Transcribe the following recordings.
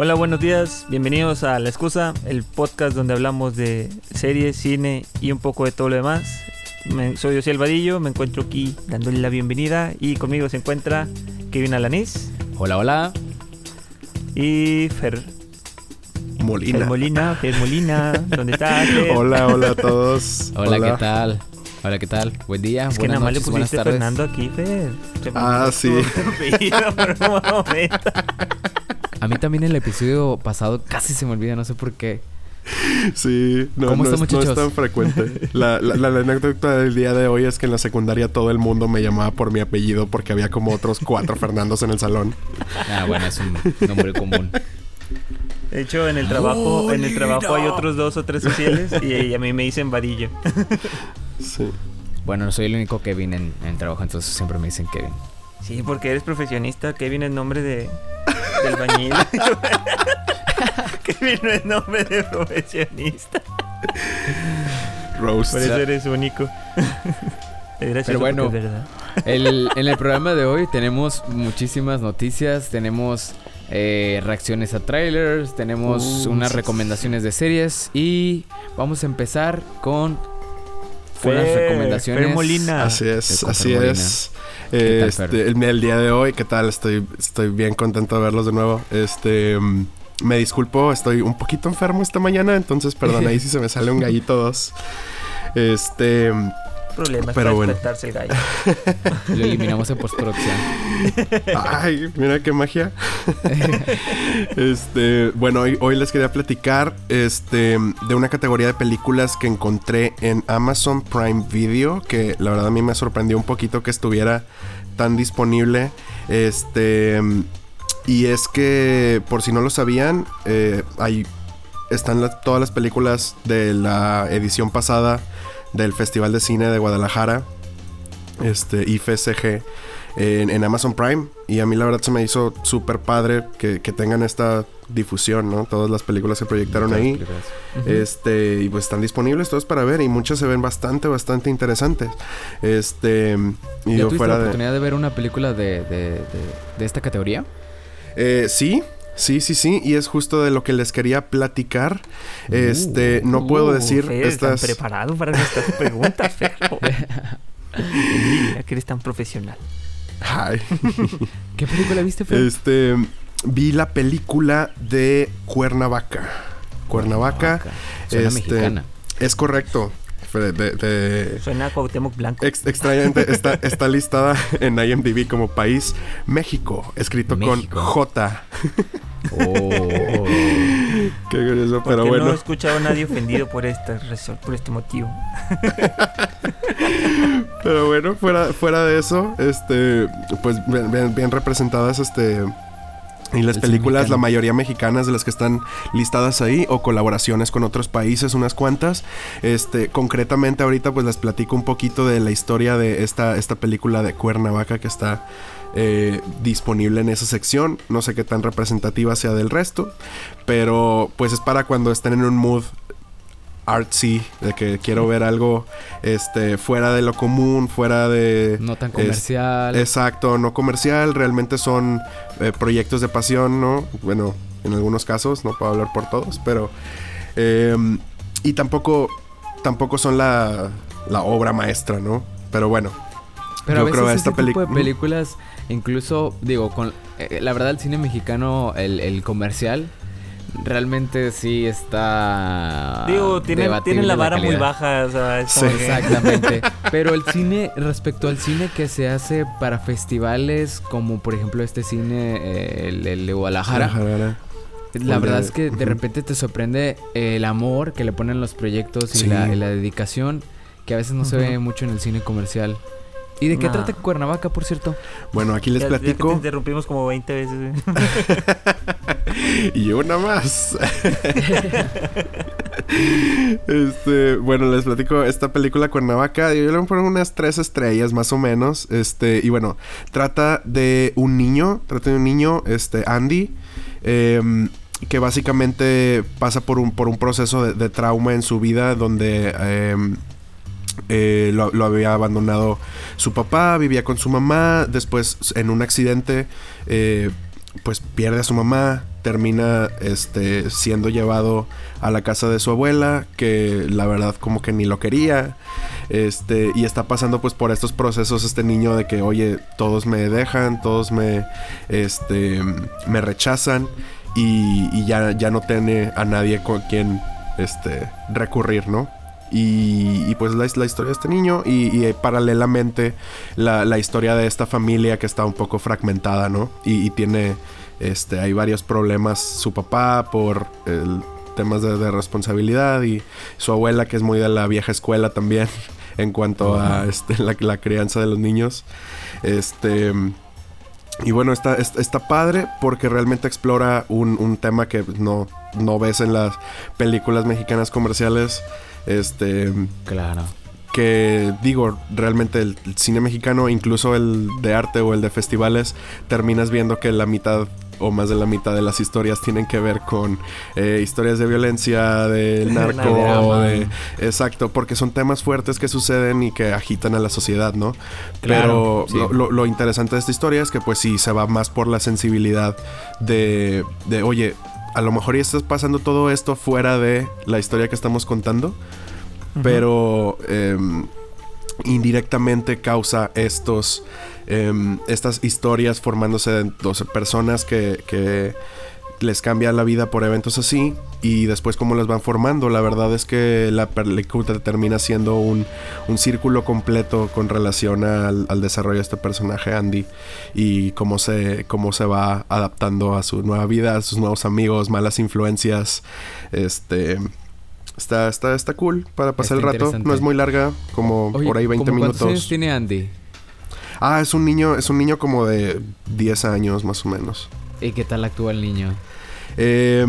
Hola, buenos días. Bienvenidos a La Excusa, el podcast donde hablamos de series, cine y un poco de todo lo demás. Me- soy José Albadillo, me encuentro aquí dándole la bienvenida y conmigo se encuentra Kevin Alanís Hola, hola. y Fer, Molina. Fer Molina. Fer Molina, ¿dónde estás? Hola, hola a todos. Hola, ¿qué tal? Hola, ¿qué tal? Buen día, Es que nada más le pusiste. Fernando aquí, Fer. Ah, sí. por un momento. A mí también el episodio pasado casi se me olvida, no sé por qué. Sí, no, ¿Cómo no, es, no es tan frecuente. La, la- la anécdota del día de hoy es que en la secundaria todo el mundo me llamaba por mi apellido porque había como otros cuatro Fernandos en el salón. Ah, bueno, es un nombre común. De hecho, en el trabajo, en el trabajo hay otros dos o tres sociales y, y a mí me dicen Vadillo. Sí. Bueno, soy el único Kevin en, en trabajo, entonces siempre me dicen Kevin. Sí, porque eres profesionista. Kevin es nombre de del bañil. Kevin no es nombre de profesionista. Roast. Por eso eres único. Pero bueno. El- en el programa de hoy tenemos muchísimas noticias, tenemos eh, reacciones a trailers, tenemos Uh, unas recomendaciones de series y vamos a empezar con unas Fer, recomendaciones. Fer Molina. Así es, así Molina. es. ¿Qué tal, Este, el, el día de hoy, ¿qué tal? Estoy, estoy bien contento de verlos de nuevo. Este, me disculpo, estoy un poquito enfermo esta mañana, entonces perdón ahí si se me sale un gallito o dos. Este, Problemas Pero para bueno. despertarse el gallo. Lo eliminamos en postproducción. Ay, mira qué magia. este, bueno, hoy, hoy les quería platicar este, de una categoría de películas que encontré en Amazon Prime Video, que la verdad a mí me sorprendió un poquito que estuviera tan disponible. Este, y es que, por si no lo sabían, eh, ahí están todas las películas de la edición pasada del Festival de Cine de Guadalajara, este, IFSG en, en Amazon Prime. Y a mí la verdad se me hizo súper padre que, que tengan esta difusión, ¿no? Todas las películas que proyectaron Todas ahí. Este, y pues están disponibles todos para ver y muchas se ven bastante, bastante interesantes. Este, y ¿Ya yo tuviste fuera la de... oportunidad de ver una película de, de, de- de esta categoría? Eh, sí, sí, sí, sí, y es justo de lo que les quería platicar. Este, no puedo Uh, decir Fer, ¿están estas... preparado para nuestras preguntas, Fer? Envidia que eres tan profesional. Ay. ¿Qué película viste, Fer? Este, vi la película de Cuernavaca. Cuernavaca, Suena este, mexicana. es correcto. De- de- Suena a Cuauhtémoc Blanco. ex- extrañamente está, está listada en IMDb como país México, escrito México. con J. Oh. Qué curioso, Porque pero no bueno. he escuchado a nadie ofendido por este, razón- por este motivo. Pero bueno, fuera, fuera de eso, este, pues bien, representadas, este, y las El películas, mexicano. la mayoría mexicanas de las que están listadas ahí, o colaboraciones con otros países, unas cuantas. Este, concretamente ahorita pues les platico un poquito de la historia de esta, esta película de Cuernavaca que está eh, disponible en esa sección. No sé qué tan representativa sea del resto, pero pues es para cuando estén en un mood artsy, de que quiero ver algo este fuera de lo común, fuera de No tan es- comercial. exacto, no comercial, realmente son eh, proyectos de pasión, ¿no? Bueno, en algunos casos, no puedo hablar por todos, pero eh, y tampoco tampoco son la, la obra maestra, ¿no? Pero bueno, Pero yo a veces creo este esta tipo de películas, incluso, digo, con eh, la verdad el cine mexicano, el, el comercial, realmente sí está Digo, tiene, la vara muy baja. O sea, es Sí. como que- Exactamente. Pero el cine, respecto al cine que se hace para festivales, como por ejemplo este cine, eh, el, el de Guadalajara, la verdad es que de repente te sorprende el amor que le ponen los proyectos y, Sí. la, y la dedicación que a veces no se ve mucho en el cine comercial. ¿Y de qué trata Cuernavaca, por cierto? Bueno, aquí les ya- ya que te platico interrumpimos como 20 veces. y una más. Este, bueno, les platico esta película Cuernavaca. Yo le voy a poner unas tres estrellas más o menos. Este, y bueno, trata de un niño, trata de un niño, este, Andy, em, que básicamente pasa por un, por un proceso de, de trauma en su vida donde em, eh, lo, había abandonado su papá, vivía con su mamá, después en un accidente eh, pues pierde a su mamá, termina este, siendo llevado a la casa de su abuela, que la verdad como que ni lo quería, este, y está pasando pues por estos procesos este niño de que, oye, todos me dejan, todos me, este, me rechazan, y, ya, ya no tiene a nadie con quien, este, recurrir, ¿no? Y, pues la, la, historia de este niño y, y paralelamente la, la, historia de esta familia que está un poco fragmentada, ¿no? Y, tiene, este, hay varios problemas su papá por el, temas de, responsabilidad y su abuela que es muy de la vieja escuela también en cuanto a este, la, la, crianza de los niños. Este... Y bueno, está, está, padre porque realmente explora un, un tema que no, no ves en las películas mexicanas comerciales este. Claro. Que digo, realmente el, cine mexicano, incluso el de arte o el de festivales, terminas viendo que la mitad o más de la mitad de las historias tienen que ver con eh, historias de violencia, del narco, exacto, porque son temas fuertes que suceden y que agitan a la sociedad, ¿no? Pero lo, lo, interesante de esta historia es que pues sí se va más por la sensibilidad de, de oye, a lo mejor ya estás pasando todo esto fuera de la historia que estamos contando, pero em, indirectamente causa estos, em, estas historias formándose de dos personas que, que les cambia la vida por eventos así y después cómo las van formando. La verdad es que la película termina siendo un, un círculo completo con relación al, desarrollo de este personaje Andy y cómo se, cómo se va adaptando a su nueva vida, a sus nuevos amigos, malas influencias. Este... Está, está, está cool para pasar el rato. No es muy larga, como por ahí 20 minutos. ¿Cuántos años tiene Andy? Ah, es un niño, es un niño como de 10 años más o menos. ¿Y qué tal actúa el niño? Eh,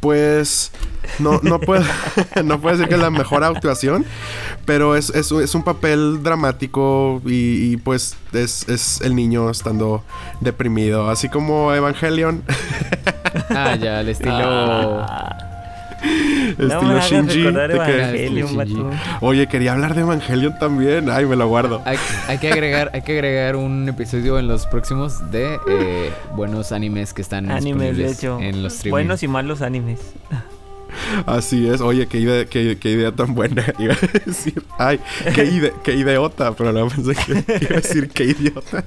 pues no, no, puedo, no puedo decir que es la mejor actuación, pero es, es, es un papel dramático y, pues es, es, el niño estando deprimido, así como Evangelion. Ah, ya, el estilo... Ah. Estilo Shinji. Oye, quería hablar de Evangelion también. Ay, me lo guardo. Hay, que, agregar, hay que agregar un episodio en los próximos de eh, buenos animes que están animes, de hecho. en los streaming. Buenos y malos animes. Así es. Oye, qué idea, qué, idea tan buena. Iba a decir, ay, qué, qué idiota, pero no pensé que iba a decir qué idiota.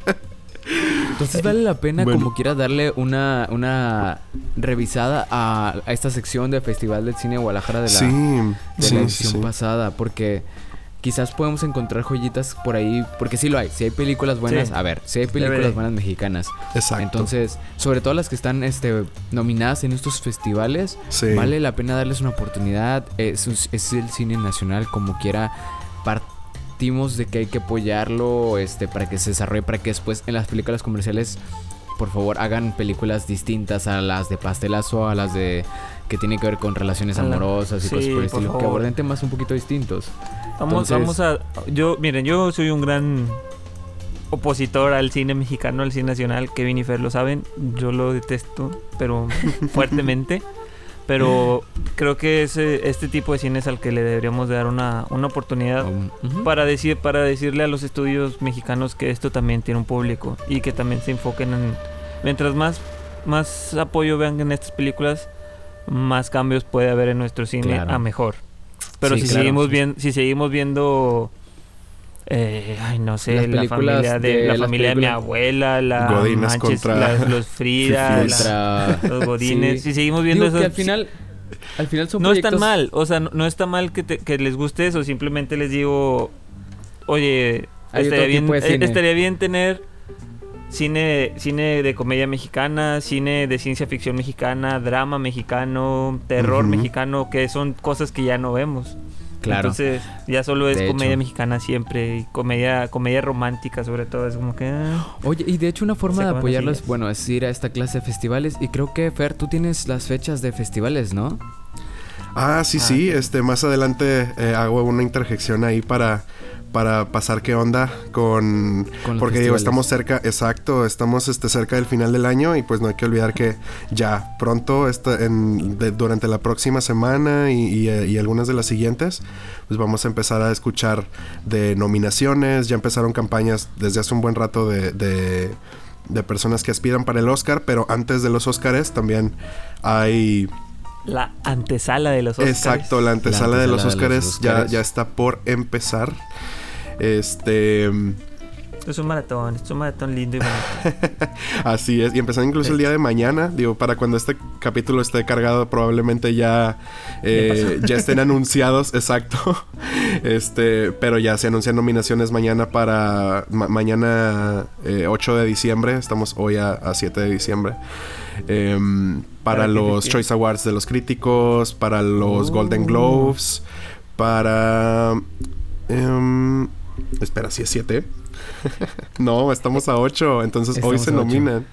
Entonces vale la pena como quieras darle una, una revisada a, esta sección del Festival del Cine de Guadalajara de la, edición pasada. Porque quizás podemos encontrar joyitas por ahí. Porque sí lo hay. Si hay películas buenas, a ver, si hay películas buenas mexicanas. Exacto. Entonces, sobre todo las que están este, nominadas en estos festivales, vale la pena darles una oportunidad. Es, es el cine nacional como quiera de que hay que apoyarlo este, para que se desarrolle, para que después en las películas comerciales, por favor, hagan películas distintas a las de pastelazo, a las de que tienen que ver con relaciones amorosas y cosas por el estilo, que aborden temas un poquito distintos. Vamos, vamos a. Yo, miren, yo soy un gran opositor al cine mexicano, al cine nacional. Kevin y Fer lo saben. Yo lo detesto, pero fuertemente. Pero creo que es este tipo de cine es al que le deberíamos dar una, una oportunidad para, decir, para decirle a los estudios mexicanos que esto también tiene un público y que también se enfoquen en... Mientras más, más apoyo vean en estas películas, más cambios puede haber en nuestro cine a mejor. Pero si, seguimos viendo, si seguimos viendo eh, ay, no sé, la familia de, la familia de mi abuela, la Godines contra los Frida, los Godines. Si seguimos viendo eso. Al final, al final son no es tan mal, o sea, no, está mal que, que, les guste eso. Simplemente les digo, oye, estaría bien, eh, estaría bien tener cine, cine de comedia mexicana, cine de ciencia ficción mexicana, drama mexicano, terror mexicano, que son cosas que ya no vemos. Entonces, ya solo es comedia mexicana siempre y comedia comedia romántica sobre todo, es como que ah, Oye, y de hecho una forma de apoyarlo es bueno, es ir a esta clase de festivales y creo que Fer tú tienes las fechas de festivales, ¿no? Ah, sí, ah, sí, este más adelante eh, hago una interjección ahí para para pasar qué onda con, porque digo estamos cerca exacto estamos este cerca del final del año y pues no hay que olvidar que ya pronto está en, durante la próxima semana y, y, algunas de las siguientes pues vamos a empezar a escuchar de nominaciones ya empezaron campañas desde hace un buen rato de, de de personas que aspiran para el Oscar, pero antes de los Oscars también hay la antesala de los Oscars. Exacto, la antesala, de, los Oscars, Ya, ya está por empezar. Este. Es un maratón, es un maratón lindo y bonito. Así es, y empezando incluso el día de mañana, digo, para cuando este capítulo esté cargado, probablemente ya, eh, ya estén anunciados, exacto. Este, pero ya se anuncian nominaciones mañana para mañana 8 eh, de diciembre, estamos hoy a, 7 de diciembre. Em, para, los Choice Awards de los críticos, para los Golden uh. Globes, para... Em, espera, si es 7. no, estamos a 8, entonces hoy se nominan.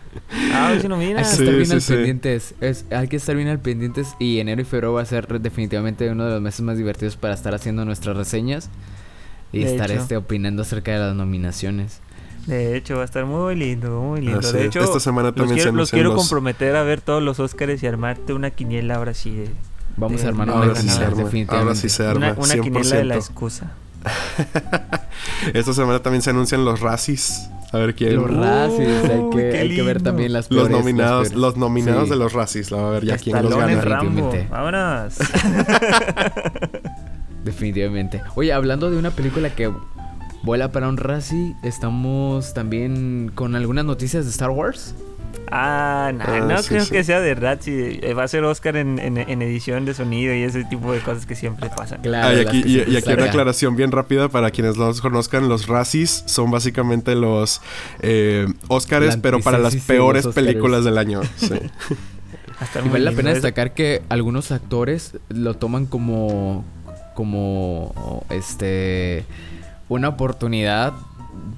Ah, hoy se nominan. Hay que estar bien al pendientes. hay que estar bien al pendientes y enero y febrero va a ser definitivamente uno de los meses más divertidos para estar haciendo nuestras reseñas y estar este opinando acerca de las nominaciones. De hecho, va a estar muy lindo, muy lindo. de hecho, esta semana también los quiero, los quiero comprometer a ver todos los Oscars y armarte una quiniela ahora sí de, Vamos a armar una quiniela, definitivamente. Ahora sí se arma. Una, una quiniela de la excusa. Esta semana también se anuncian los Razzies. A ver quién. Los Razzies, hay, que, hay que, ver también las peores, Los nominados, los nominados de los Razzies. A ver ya quién los gana. Definitivamente. Vámonos. Definitivamente. Oye, hablando de una película que vuela para un Razzie, estamos también con algunas noticias de Star Wars. Ah, ah, no creo que sea de Ratzi. Eh, va a ser Oscar en, edición de sonido y ese tipo de cosas que siempre pasan. Claro. y aquí, y, aquí una aclaración bien rápida para quienes no los conozcan. Los Razzies son básicamente los eh, Oscars, pero para las peores películas del año. Sí. y vale la pena destacar que algunos actores lo toman como como este una oportunidad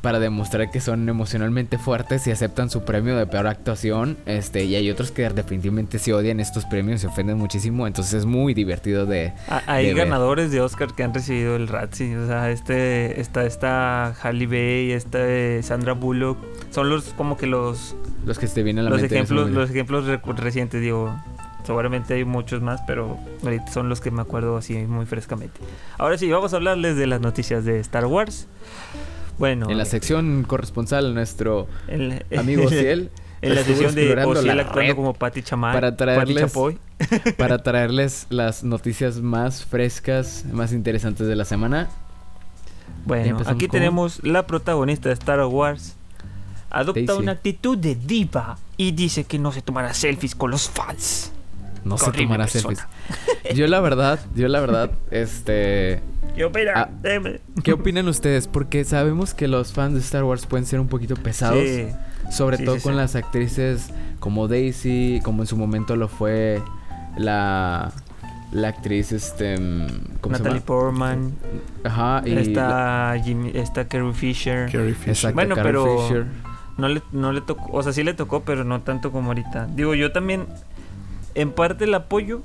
para demostrar que son emocionalmente fuertes y aceptan su premio de peor actuación. Este, y hay otros que definitivamente se odian estos premios, se ofenden muchísimo. Entonces es muy divertido de. hay ganadores de Oscar que han recibido el Razzie. O sea, este, esta, esta Halle Bay, esta Sandra Bullock. Son los como que los. Los que se vienen a la los Ejemplos, los ejemplos recientes, digo. Seguramente hay muchos más, pero ahorita son los que me acuerdo así muy frescamente. Ahora sí, vamos a hablarles de las noticias de Star Wars. Bueno. En la sección corresponsal, nuestro amigo Ciel. En la sección de Ociel actuando como Pati Chamay. Para traerles, para traerles las noticias más frescas, más interesantes de la semana. Bueno, aquí tenemos la protagonista de Star Wars. Adopta una actitud de diva y dice que no se tomará selfies con los fans. No se tomará selfies. Yo la verdad, yo la verdad, este ¿Qué opinan? Ah, ¿Qué opinan ustedes? Porque sabemos que los fans de Star Wars pueden ser un poquito pesados. Sobre todo con las actrices como Daisy, como en su momento lo fue la, la actriz este ¿cómo Natalie Portman. Ajá, y está Jimmy, está Carrie Fisher. Carrie Fisher. bueno, pero no le no le tocó, o sea, sí le tocó, pero no tanto como ahorita. Digo, yo también en parte el apoyo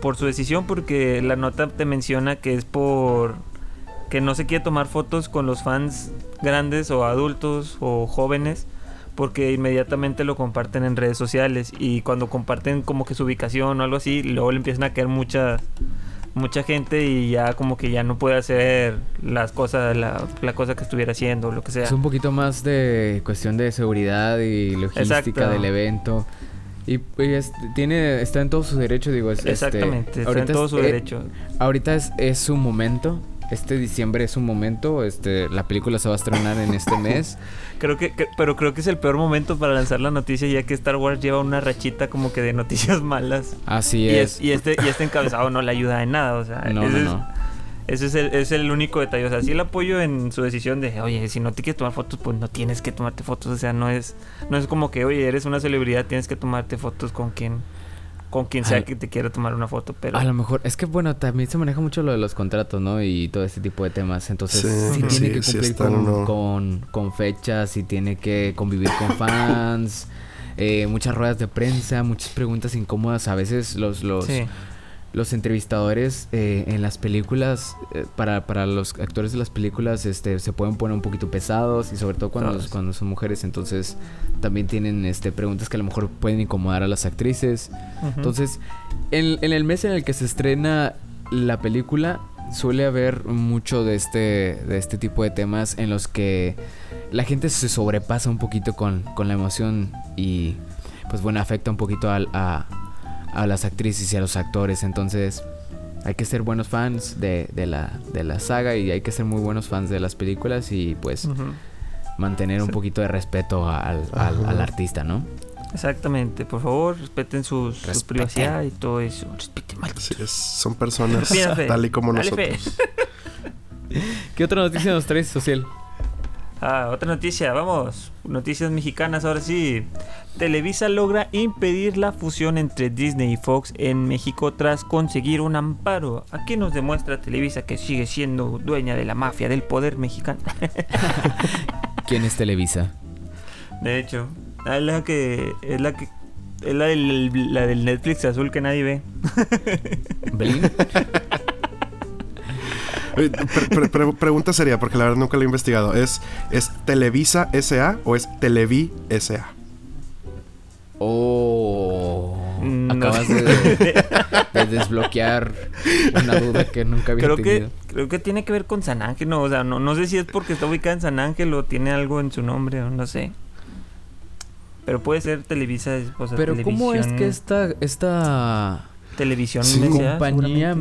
por su decisión porque la nota te menciona que es por que no se quiere tomar fotos con los fans grandes o adultos o jóvenes porque inmediatamente lo comparten en redes sociales y cuando comparten como que su ubicación o algo así, luego le empiezan a caer mucha mucha gente y ya como que ya no puede hacer las cosas la, cosa que estuviera haciendo lo que sea. Es un poquito más de cuestión de seguridad y logística del evento. Y, tiene, está en todo su derecho, digo. Es, este, Exactamente, está en todo su eh, derecho. Ahorita es, es su momento. Este diciembre es su momento. Este, la película se va a estrenar en este mes. creo que, pero creo que es el peor momento para lanzar la noticia, ya que Star Wars lleva una rachita como que de noticias malas. Así es. Y, este, y este encabezado no le ayuda en nada. O sea, no, no. Ese es el, es el único detalle. O sea, sí el apoyo en su decisión de, oye, si no te quieres tomar fotos, pues no tienes que tomarte fotos. O sea, no es, no es como que, oye, eres una celebridad, tienes que tomarte fotos con quien, con quien sea que te quiera tomar una foto. Pero a lo mejor, es que bueno, también se maneja mucho lo de los contratos, ¿no? Y todo este tipo de temas. Entonces, sí, tiene que cumplir con, con, fechas y tiene que convivir con fans. Eh, muchas ruedas de prensa, muchas preguntas incómodas. A veces los, los, los entrevistadores eh, en las películas, eh, para, para, los actores de las películas, este, se pueden poner un poquito pesados y sobre todo cuando, cuando son mujeres, entonces también tienen este, preguntas que a lo mejor pueden incomodar a las actrices. Entonces, en, en, el mes en el que se estrena la película, suele haber mucho de este, de este tipo de temas en los que la gente se sobrepasa un poquito con, con la emoción y pues bueno, afecta un poquito a, a, las actrices y a los actores. Entonces hay que ser buenos fans de, de, la, de la saga y hay que ser muy buenos fans de las películas y pues mantener un poquito de respeto al, al, artista, ¿no? Exactamente, por favor, respeten sus, su privacidad y todo eso. Respeten son personas tal y como nosotros. ¿Qué otra noticia nos traes, Social? Ah, otra noticia, vamos. Noticias mexicanas, ahora sí. Televisa logra impedir la fusión entre Disney y Fox en México tras conseguir un amparo. Aquí nos demuestra Televisa que sigue siendo dueña de la mafia del poder mexicano. ¿Quién es Televisa? De hecho, es la que es la que es la del, la del Netflix azul que nadie ve. pregunta sería, porque la verdad nunca lo he investigado. ¿Es, ¿Es Televisa SA o es Televi SA? Oh. Acabas de, desbloquear una duda que nunca había creo tenido. Que, creo que tiene que ver con San Ángel, no, o sea, no, no sé si es porque está ubicada en San Ángel o tiene algo en su nombre, o no sé. Pero puede ser Televisa, o sea, Pero ¿cómo es que esta, esta televisión compañía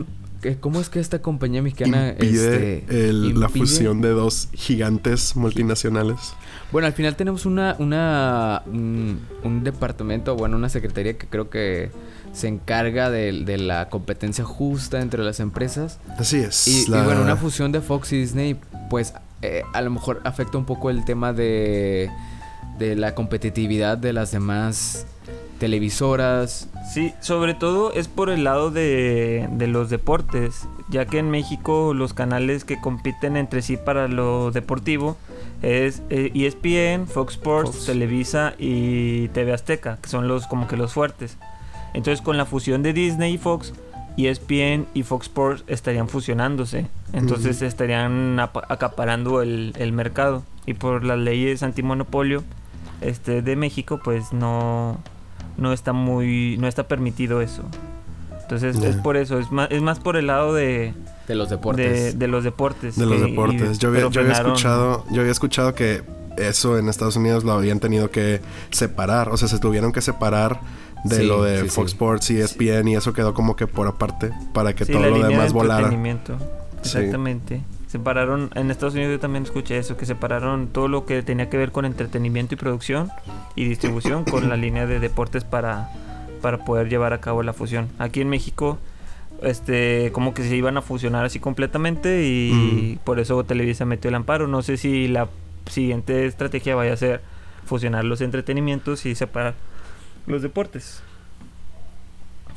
¿Cómo es que esta compañía mexicana impide, este, la fusión de dos gigantes multinacionales? Bueno, al final tenemos una, una un, departamento, bueno, una secretaría que creo que se encarga de, la competencia justa entre las empresas. Así es. Y, bueno, una fusión de Fox y Disney, pues eh, a lo mejor afecta un poco el tema de, de la competitividad de las demás televisoras. Sí, sobre todo es por el lado de, los deportes, ya que en México los canales que compiten entre sí para lo deportivo es ESPN, eh, e Fox Sports, Televisa y TV Azteca, que son los como que los fuertes. Entonces con la fusión de Disney y Fox, ESPN y Fox Sports estarían fusionándose. Entonces estarían acaparando el, el mercado. Y por las leyes antimonopolio este, de México, pues no, no está muy no está permitido eso. Entonces es por eso es más es más por el lado de de los deportes. de, los deportes de los deportes. yo había, yo había escuchado yo había escuchado que eso en Estados Unidos lo habían tenido que separar. O sea se tuvieron que separar de lo de Fox Sports y ESPN y eso quedó como que por aparte para que todo lo demás volara. exactamente separaron, en Estados Unidos yo también escuché eso, que separaron todo lo que tenía que ver con entretenimiento y producción y distribución con la línea de deportes para, para poder llevar a cabo la fusión. Aquí en México, este, como que se iban a fusionar así completamente y por eso Televisa metió el amparo. No sé si la siguiente estrategia vaya a ser fusionar los entretenimientos y separar los deportes.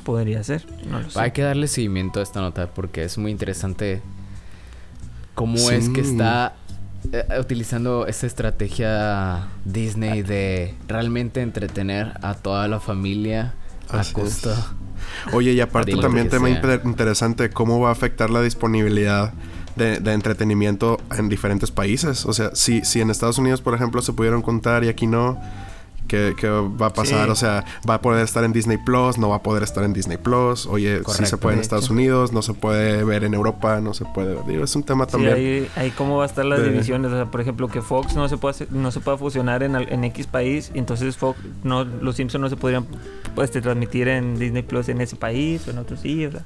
Podría ser, no lo sé. Hay que darle seguimiento a esta nota porque es muy interesante cómo es que está eh, utilizando esa estrategia Disney de realmente entretener a toda la familia a costa. Oye, y aparte también tema interesante, ¿cómo va a afectar la disponibilidad de, de, entretenimiento en diferentes países? O sea, si, si en Estados Unidos, por ejemplo, se pudieron contar y aquí no, ¿Qué, va a pasar? O sea, va a poder estar en Disney Plus, no va a poder estar en Disney Plus. Oye, si se puede en Estados Unidos, no se puede ver en Europa, no se puede ver. Digo, es un tema también. Ahí, ahí, cómo va a estar las divisiones. O sea, por ejemplo, que Fox no se puede no se puede fusionar en, en X país, entonces Fox, no, los Simpsons no se podrían pues, transmitir en Disney Plus en ese país o en otro sí. O sea,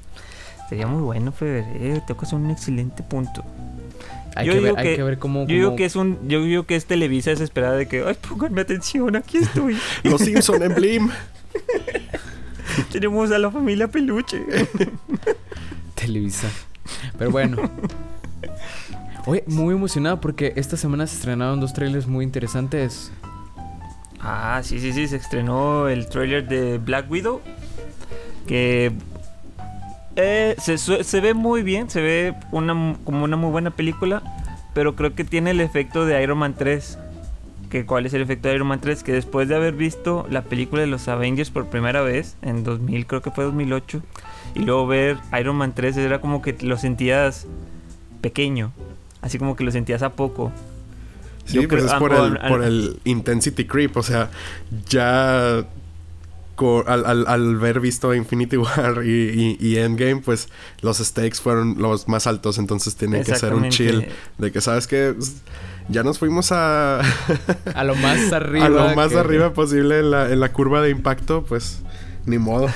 sería muy bueno, Fede. Tengo que hacer un excelente punto. Hay, que ver, hay que ver cómo, Yo digo que es un, yo digo que es Televisa desesperada de que, ay, pónganme atención, aquí estoy. Los Simpson en Blim. Tenemos a la familia Peluche. Televisa. Pero bueno. Oye, muy emocionado porque esta semana se estrenaron dos trailers muy interesantes. Ah, sí, sí, sí, se estrenó el trailer de Black Widow. Que eh, se, ve muy bien, se ve una, como una muy buena película, pero creo que tiene el efecto de Iron Man 3. Que, ¿Cuál es el efecto de Iron Man 3? Que después de haber visto la película de los Avengers por primera vez, en 2000, creo que fue 2008, y luego ver Iron Man 3 era como que lo sentías pequeño, así como que lo sentías a poco. Sí, pues es por, el, por el intensity creep, o sea, ya al, al, al, ver visto Infinity War y, Endgame, pues los stakes fueron los más altos, entonces tiene que ser un chill de que sabes que ya nos fuimos a a lo más arriba a lo más arriba posible en la, en la curva de impacto, pues ni modo.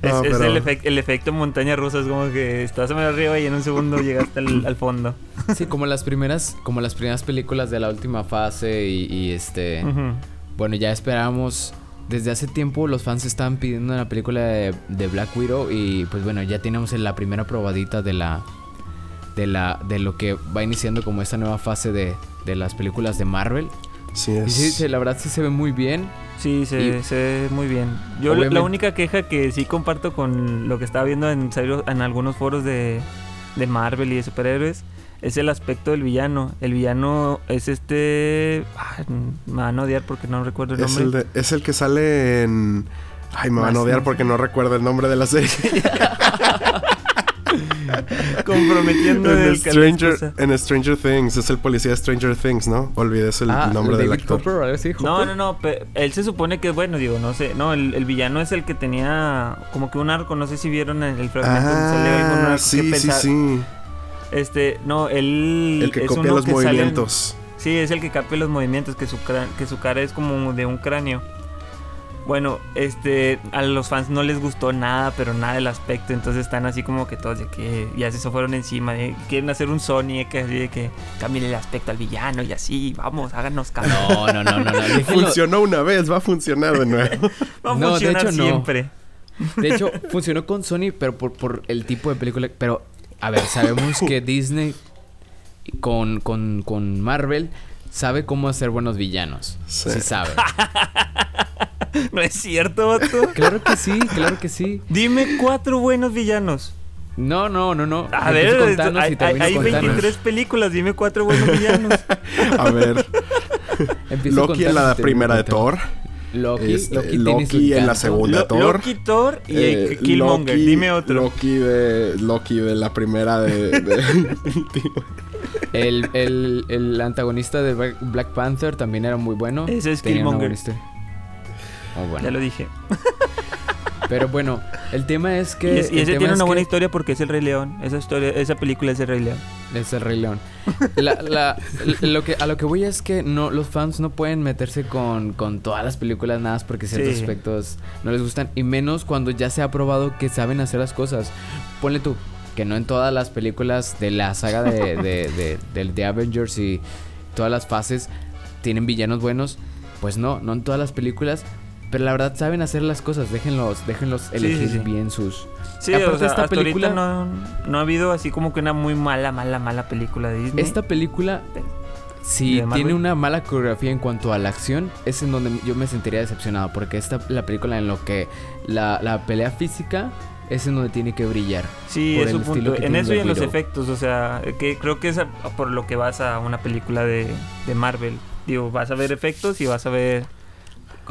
es, el, efecto montaña rusa, es como que estás más arriba y en un segundo llegaste al, fondo. Sí, como las primeras, como las primeras películas de la última fase y, este, bueno, ya esperamos desde hace tiempo los fans estaban pidiendo una película de, Black Widow y pues bueno, ya tenemos la primera probadita de la de la de lo que va iniciando como esta nueva fase de, de las películas de Marvel. Sí, es. Y sí, la verdad sí se ve muy bien. Sí, se, ve muy bien. Yo la única queja que sí comparto con lo que estaba viendo en, en algunos foros de, de Marvel y de superhéroes es el aspecto del villano. El villano es este. me van a odiar porque no recuerdo el nombre. Es el, que sale en. Ay, me van a odiar porque no recuerdo el nombre de la serie. Comprometiendo en, Stranger, en Stranger Things. Es el policía de Stranger Things, ¿no? Olvides el ah, nombre del actor. no, no, no. Él se supone que es bueno, digo, no sé. No, el, villano es el que tenía como que un arco. No sé si vieron el fragmento. Ah, sí, sí, sí. Este, no, él. El que copia los movimientos. sí, es el que copia los movimientos, que su, que su cara es como de un cráneo. Bueno, este, a los fans no les gustó nada, pero nada del aspecto, entonces están así como que todos de que ya se fueron encima, quieren hacer un Sony que así de que cambien el aspecto al villano y así, vamos, háganos caso. No, no, no, no, no. Funcionó una vez, va a funcionar de nuevo. va a funcionar de hecho, siempre. De hecho, funcionó con Sony, pero por, por el tipo de película, pero a ver, sabemos que Disney con, con, con Marvel sabe cómo hacer buenos villanos. Sí, sabe. ¿No es cierto, vato? Claro que sí, claro que sí. Dime cuatro buenos villanos. No, no, no, no. A ver, hay, hay 23 películas, dime cuatro buenos villanos. A ver. Loki en la primera de Thor. Loki, Loki, en la segunda Thor. Loki, Thor y eh, Killmonger. Dime otro. Loki de, Loki de la primera de... el, el, el, antagonista de Black Panther también era muy bueno. Ese es Killmonger. Oh, ya lo dije. Pero bueno, el tema es que. Y, ese tiene una buena historia porque es el Rey León. Esa historia, esa película es el Rey León. Es el Rey León. lo que, a lo que voy es que no, los fans no pueden meterse con, con todas las películas nada porque ciertos aspectos no les gustan. Y menos cuando ya se ha probado que saben hacer las cosas. Ponle tú, que no en todas las películas de la saga de, de, de, de Avengers y todas las fases tienen villanos buenos. Pues no, no en todas las películas pero la verdad saben hacer las cosas, déjenlos, déjenlos elegir bien sus. Sí, o sea, esta película no, no, ha habido así como que una muy mala, mala, mala película de Disney. Esta película, si tiene una mala coreografía en cuanto a la acción, es en donde yo me sentiría decepcionado, porque esta la película en lo que la, la pelea física es en donde tiene que brillar. Sí, es un punto. En eso y en los efectos, o sea, que creo que es por lo que vas a una película de, de Marvel. Digo, vas a ver efectos y vas a ver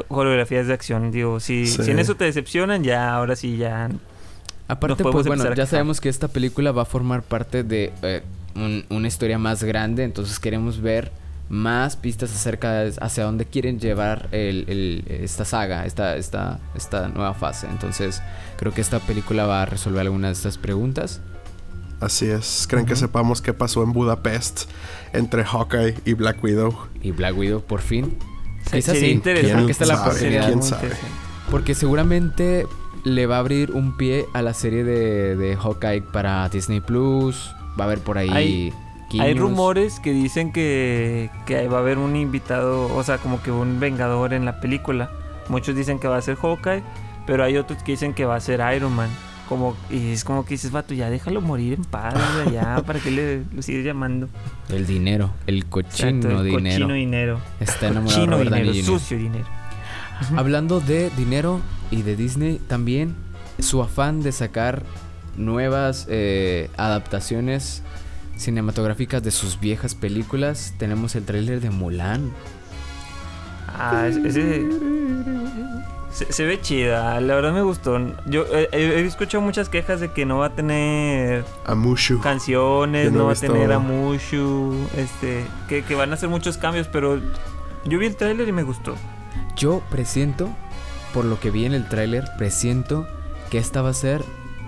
coreografías de acción. Digo, si, si en eso te decepcionan, ya ahora sí ya. Aparte, pues bueno, ya sabemos que esta película va a formar parte de eh, una historia más grande, entonces queremos ver más pistas acerca de hacia dónde quieren llevar el, esta saga, esta, esta, esta nueva fase. Entonces, creo que esta película va a resolver algunas de estas preguntas. Así es. ¿Creen que sepamos qué pasó en Budapest entre Hawkeye y Black Widow? Y Black Widow, por fin. Quizás sí. interesante. Esta la ¿Quién sabe? Porque seguramente le va a abrir un pie a la serie de, de Hawkeye para Disney Plus. Va a haber por ahí. Hay, hay rumores que dicen que, que va a haber un invitado, o sea, como que un vengador en la película. Muchos dicen que va a ser Hawkeye, pero hay otros que dicen que va a ser Iron Man. Como, y es como que dices, vato, ya déjalo morir en paz, ya, ¿para qué le lo sigues llamando? El dinero, el cochino el dinero. Cochino dinero. Está enamorado de dinero, sucio dinero. Hablando de dinero y de Disney, también su afán de sacar nuevas eh, adaptaciones cinematográficas de sus viejas películas. Tenemos el tráiler de Mulan. Ah, ese se, ve chida, la verdad me gustó. Yo he escuchado muchas quejas de que no va a tener Amushu. canciones, no, va a tener Amushu, este, que, que, van a hacer muchos cambios, pero yo vi el tráiler y me gustó. Yo presiento por lo que vi en el tráiler, presiento que esta va a ser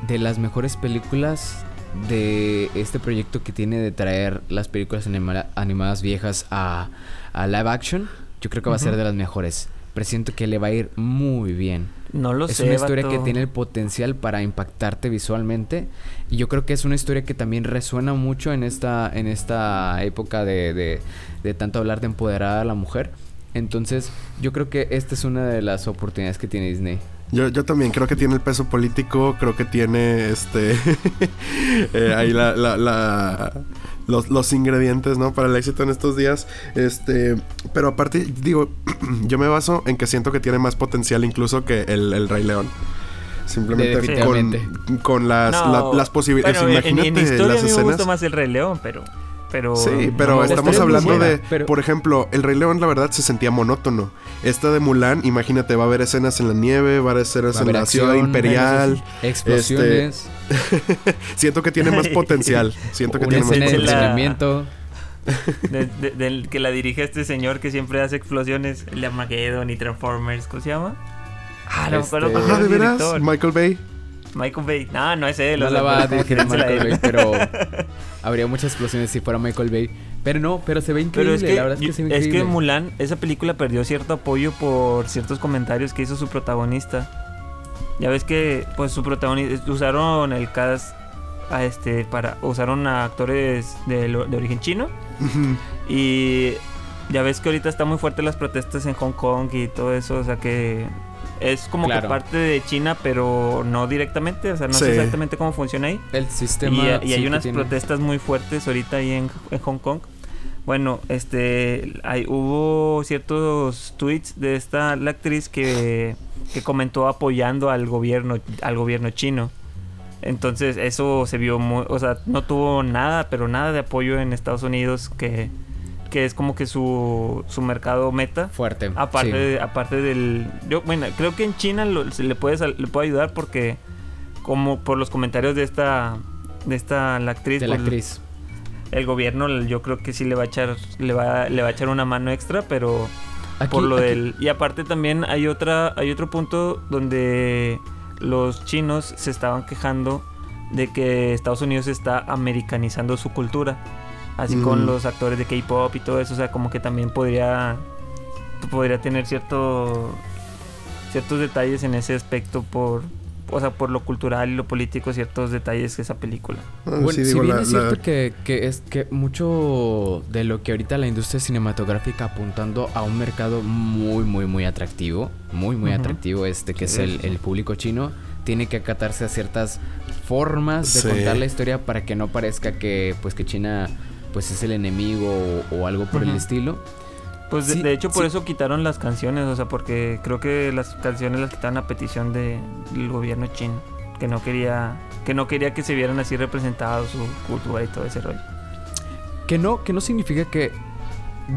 de las mejores películas de este proyecto que tiene de traer las películas animadas viejas a, live action. Yo creo que va a ser de las mejores. Presiento que le va a ir muy bien. No lo es sé. Es una historia que tiene el potencial para impactarte visualmente. Y yo creo que es una historia que también resuena mucho en esta, en esta época de, de, de tanto hablar de empoderar a la mujer. Entonces, yo creo que esta es una de las oportunidades que tiene Disney. Yo, yo también creo que tiene el peso político, creo que tiene este eh, ahí la, la, los, los, ingredientes, ¿no? Para el éxito en estos días. Este, pero aparte, digo, yo me baso en que siento que tiene más potencial incluso que el, el Rey León. Simplemente con, con, las, las posibilidades. Imagínate en, historia las escenas. me gusta más el Rey León, pero pero... Sí, pero estamos hablando de... Por ejemplo, El Rey León la verdad se sentía monótono. Esta de Mulan, imagínate, va a haber escenas en la nieve, va a haber escenas en la ciudad imperial. Explosiones. Este, siento que tiene más potencial. Siento que tiene más potencial. del que la dirige este señor que siempre hace explosiones, el de Armageddon y Transformers, ¿cómo se llama? Ah, no, este... ah, ¿de veras? Michael Bay. Michael Bay. No, no es él. No la va a dirigir Michael Bay, pero habría muchas explosiones si fuera Michael Bay. Pero no, pero se ve increíble, es que, la verdad es que se ve increíble. Es que Mulan, esa película perdió cierto apoyo por ciertos comentarios que hizo su protagonista. Ya ves que, pues, su protagonista, usaron el cast a este, para, usaron a actores de, de origen chino. y ya ves que ahorita está muy fuerte las protestas en Hong Kong y todo eso, o sea que es como que parte de China, pero no directamente. O sea, no sé exactamente cómo funciona ahí. El sistema. Y, hay unas protestas muy fuertes ahorita ahí en, Hong Kong. Bueno, este, hay, hubo ciertos tweets de esta la actriz que, que comentó apoyando al gobierno, al gobierno chino. Entonces eso se vio muy, o sea, no tuvo nada, pero nada de apoyo en Estados Unidos que, que es como que su, su mercado meta. Fuerte. Aparte, aparte del... Yo, bueno, creo que en China se le, puede, le puede ayudar porque como por los comentarios de esta de esta la actriz, de la actriz. El gobierno yo creo que sí le va a echar le va, le va a echar una mano extra, pero por lo del y aparte también hay otra hay otro punto donde los chinos se estaban quejando de que Estados Unidos está americanizando su cultura así con los actores de K-pop y todo eso, o sea, como que también podría podría tener cierto ciertos detalles en ese aspecto por o sea, por lo cultural y lo político, ciertos detalles de esa película. Ah, bueno, si bien es cierto que, que, es que mucho de lo que ahorita la industria cinematográfica apuntando a un mercado muy, muy, muy atractivo, muy, muy atractivo, este que es el, el, público chino, tiene que acatarse a ciertas formas de contar la historia para que no parezca que, pues, que China pues es el enemigo o, algo por el estilo. Pues de, hecho por eso quitaron las canciones, o sea, porque creo que las canciones las quitaron a petición del gobierno chino, que no quería que no quería que se vieran así representados su cultura y todo ese rollo. Que no, que no significa que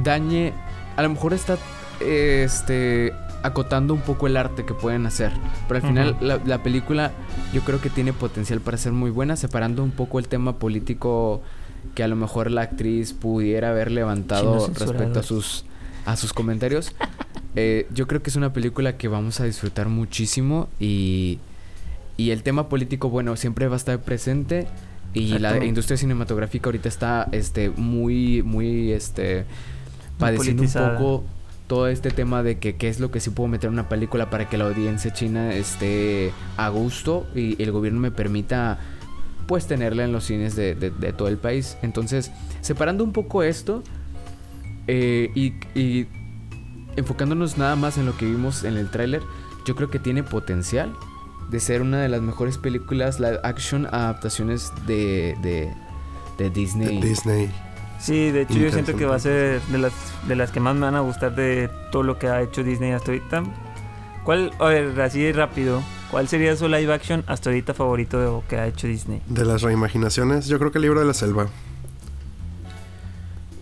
dañe, a lo mejor está este acotando un poco el arte que pueden hacer, pero al final la, la película yo creo que tiene potencial para ser muy buena, separando un poco el tema político que a lo mejor la actriz pudiera haber levantado respecto a sus, a sus comentarios. Eh, yo creo que es una película que vamos a disfrutar muchísimo y, y el tema político, bueno, siempre va a estar presente y la industria cinematográfica ahorita está este muy muy este padeciendo un poco todo este tema de que qué es lo que sí puedo meter en una película para que la audiencia china esté a gusto y el gobierno me permita pues tenerla en los cines de, todo el país. Entonces, separando un poco esto eh, y, enfocándonos nada más en lo que vimos en el tráiler, yo creo que tiene potencial de ser una de las mejores películas live action adaptaciones de, de, Disney. Disney. Sí, de hecho yo siento que va a ser de las, de las que más me van a gustar de todo lo que ha hecho Disney hasta ahorita. ¿Cuál, a ver, así rápido, ¿Cuál sería su live action hasta ahorita favorito de que ha hecho Disney? De las reimaginaciones, yo creo que el libro de la selva.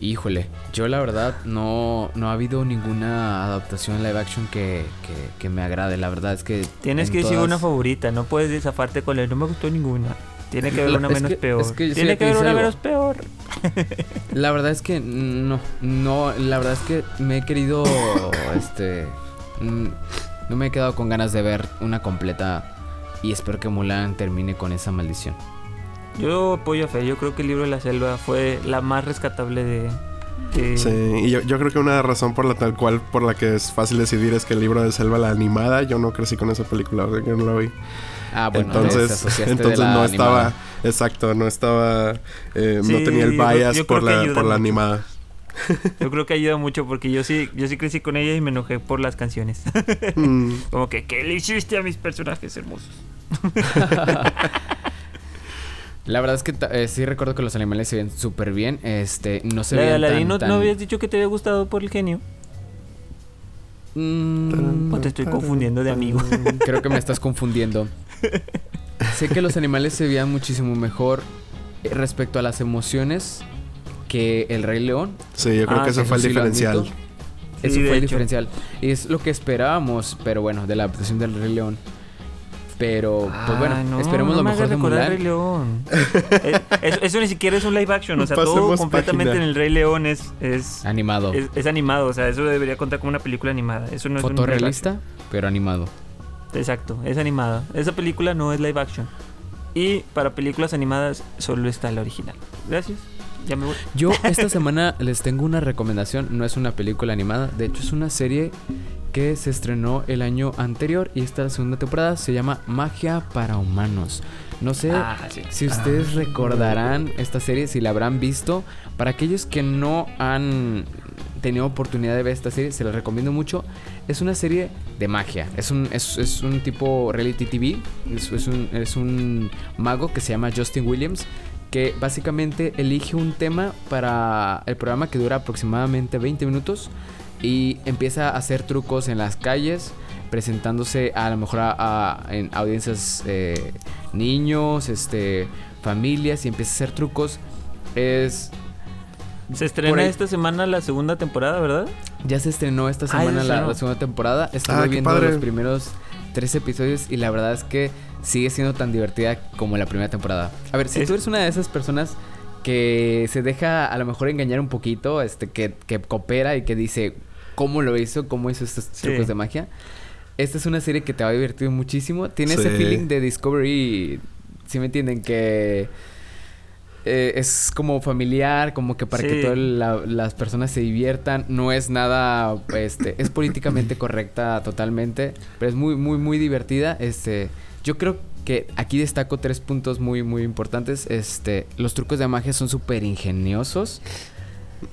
Híjole, yo la verdad no, no ha habido ninguna adaptación live action que, que, me agrade. La verdad es que. Tienes que decir una favorita, no puedes desafarte con él. No me gustó ninguna. Tiene que haber una menos peor. Tiene que haber una menos peor. La verdad es que no, no, la verdad es que me he querido, este, mm, no me he quedado con ganas de ver una completa y espero que Mulan termine con esa maldición. Yo apoyo a Fe, yo creo que el libro de la selva fue la más rescatable de... Sí, y yo, yo, creo que una razón por la tal cual por la que es fácil decidir es que el libro de selva, la animada, yo no crecí con esa película, o sea que no la vi. Ah, bueno, entonces, entonces no estaba, exacto, no estaba, eh, no tenía el bias por, la, por la animada. Yo creo que ayuda mucho porque yo sí, yo sí crecí con ella y me enojé por las canciones. Mm. Como que, ¿qué le hiciste a mis personajes hermosos? La verdad es que eh, sí recuerdo que los animales se ven súper bien. Este, no se veían tan, no, ¿no habías dicho que te había gustado por el genio? Mm, o te estoy confundiendo de amigo. Creo que me estás confundiendo. sé que los animales se veían muchísimo mejor eh, respecto a las emociones que el Rey León. Sí, yo creo ah, que ese fue el diferencial. Eso fue el diferencial. Y es lo que esperábamos, pero bueno, de la adaptación del Rey León. Pero, pues bueno, esperemos lo mejor de Mulan. Rey León. Eh, eso, ni siquiera es un live action, o sea, todo completamente en el Rey León es... es animado. Es, animado, o sea, eso debería contar como una película animada. Eso no es Fotorrealista, pero animado. Exacto, es animada. Esa película no es live action. Y para películas animadas solo está la original. Gracias. Ya me voy. Yo esta semana les tengo una recomendación. No es una película animada, de hecho es una serie que se estrenó el año anterior y esta segunda temporada se llama Magia para Humanos. No sé ah, si ustedes recordarán esta serie, si la habrán visto. Para aquellos que no han tenido oportunidad de ver esta serie, se la recomiendo mucho. Es una serie de magia. Es un, es, un tipo reality TV. Es, un, es un mago que se llama Justin Williams que básicamente elige un tema para el programa que dura aproximadamente 20 minutos y empieza a hacer trucos en las calles presentándose a lo mejor a, en audiencias eh, niños, este, familias y empieza a hacer trucos. Es se estrena esta semana la segunda temporada, ¿verdad? Ya se estrenó esta semana la, segunda temporada. Estuve ah, viendo los primeros tres episodios y la verdad es que sigue siendo tan divertida como la primera temporada. A ver, si tú eres una de esas personas que se deja a lo mejor engañar un poquito, este, que, que coopera y que dice cómo lo hizo, cómo hizo estos trucos de magia. Esta es una serie que te va a divertir muchísimo. Tiene ese feeling de Discovery, si me entienden, que eh, es como familiar, como que para que todas las personas se diviertan. No es nada, este, es políticamente correcta totalmente, pero es muy, muy, muy divertida. Este, yo creo que aquí destaco tres puntos muy, muy importantes. Este, los trucos de magia son súper ingeniosos.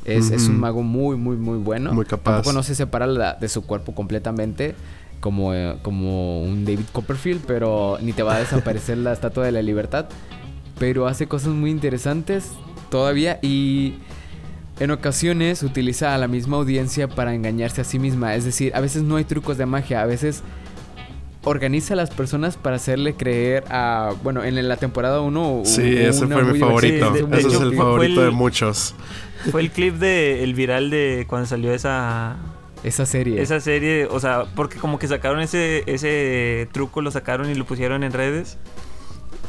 Es, un mago muy, muy, muy bueno. Muy capaz. Tampoco no se separa de su cuerpo completamente como, eh, como un David Copperfield, pero ni te va a desaparecer la estatua de la libertad. Pero hace cosas muy interesantes todavía y en ocasiones utiliza a la misma audiencia para engañarse a sí misma. Es decir, a veces no hay trucos de magia, a veces organiza a las personas para hacerle creer a. Bueno, en la temporada 1. Sí, ese fue mi favorito. ese es el favorito de muchos. Fue el clip de el viral de cuando salió esa. Esa serie. Esa serie, o sea, porque como que sacaron ese, ese truco, lo sacaron y lo pusieron en redes.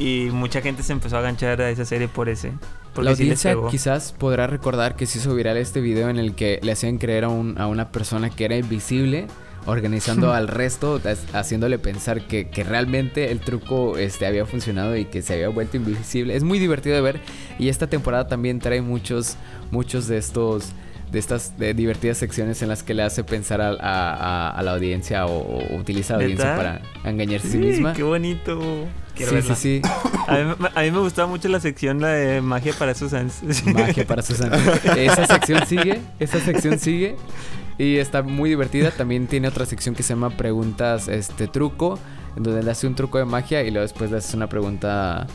Y mucha gente se empezó a ganchar a esa serie por ese. La audiencia quizás podrá recordar que se hizo viral este video en el que le hacían creer a, un, a una persona que era invisible organizando al resto, haciéndole pensar que, realmente el truco este, había funcionado y que se había vuelto invisible. Es muy divertido de ver y esta temporada también trae muchos, muchos de estos de estas divertidas secciones en las que le hace pensar a, la audiencia o, utiliza a la audiencia para engañarse a sí misma. Qué bonito. sí, sí, sí, A mí, me gustaba mucho la sección, la de magia para Susan. Magia para Susan. Esa sección sigue, esa sección sigue. Y está muy divertida. También tiene otra sección que se llama Preguntas este truco. En donde le hace un truco de magia y luego después le hace una pregunta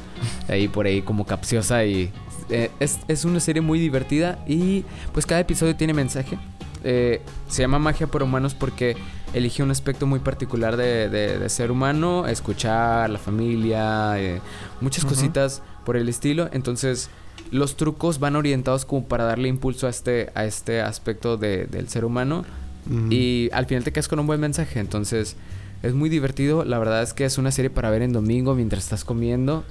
ahí por ahí como capciosa. Y eh, es, una serie muy divertida. Y pues cada episodio tiene mensaje. Eh, se llama Magia por Humanos porque elige un aspecto muy particular de, ser humano, escuchar, la familia, eh, muchas cositas por el estilo. Entonces, los trucos van orientados como para darle impulso a este, a este aspecto del ser humano. Y al final te quedas con un buen mensaje. Entonces, es muy divertido. La verdad es que es una serie para ver en domingo mientras estás comiendo.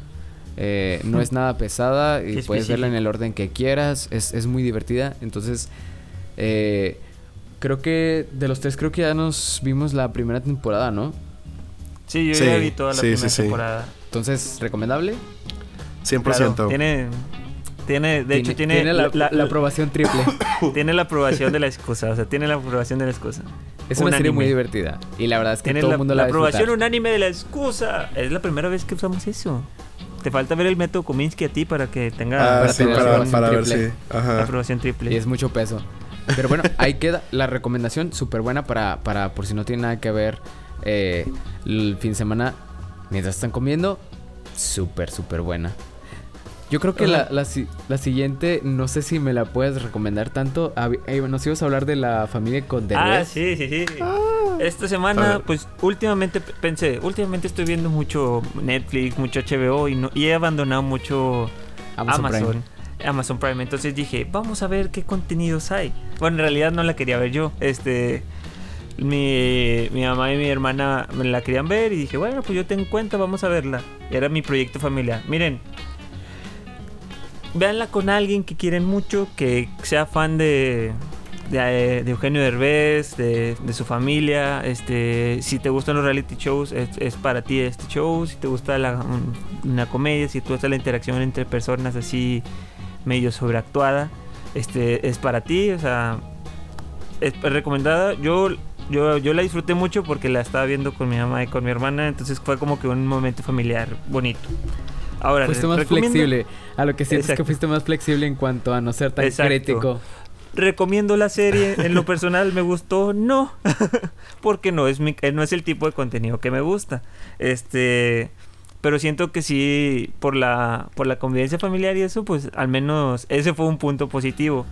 Eh, no es nada pesada y puedes verla en el orden que quieras. Es, es muy divertida. Entonces, eh, creo que de los tres creo que ya nos vimos la primera temporada, ¿no? Sí, yo ya vi toda la primera temporada. Entonces, ¿recomendable? 100%. tiene, tiene, de hecho, tiene, la, aprobación triple. tiene la aprobación de la excusa, o sea, tiene la aprobación de la excusa. Es una serie muy divertida. Y la verdad es que todo el mundo la La aprobación unánime de la excusa. Es la primera vez que usamos eso. Te falta ver el método Kominsky a ti para que tenga ah, para, ver si. Aprobación triple. Y es mucho peso. Pero bueno, ahí queda la recomendación súper buena para, para, por si no tiene nada que ver eh, el fin de semana mientras están comiendo. Súper, súper buena. Yo creo que la, la, siguiente, no sé si me la puedes recomendar tanto. Eh, nos ibas a hablar de la familia con Ah, sí, sí, sí. Ah. Esta semana, pues últimamente pensé, últimamente estoy viendo mucho Netflix, mucho HBO y, no, y he abandonado mucho Amazon. Amazon Prime. Entonces dije, vamos a ver qué contenidos hay. Bueno, en realidad no la quería ver yo. Este, mi, mi mamá y mi hermana me la querían ver y dije, bueno, pues yo tengo cuenta, vamos a verla. Era mi proyecto familiar. Miren, véanla con alguien que quieren mucho, que sea fan de, de, Eugenio Derbez, de, de, su familia. Este, si te gustan los reality shows, es, para ti este show. Si te gusta la, una comedia, si te gusta la interacción entre personas así medio sobreactuada, este, es para ti. O sea, es recomendada. Yo, yo, yo la disfruté mucho porque la estaba viendo con mi mamá y con mi hermana. Entonces fue como que un momento familiar bonito. Ahora, fuiste más flexible. A lo que sientes es que fuiste más flexible en cuanto a no ser tan crítico. ¿Recomiendo la serie? En lo personal me gustó, no. porque no es mi, no es el tipo de contenido que me gusta. Este, pero siento que sí por la por la convivencia familiar y eso, pues al menos ese fue un punto positivo.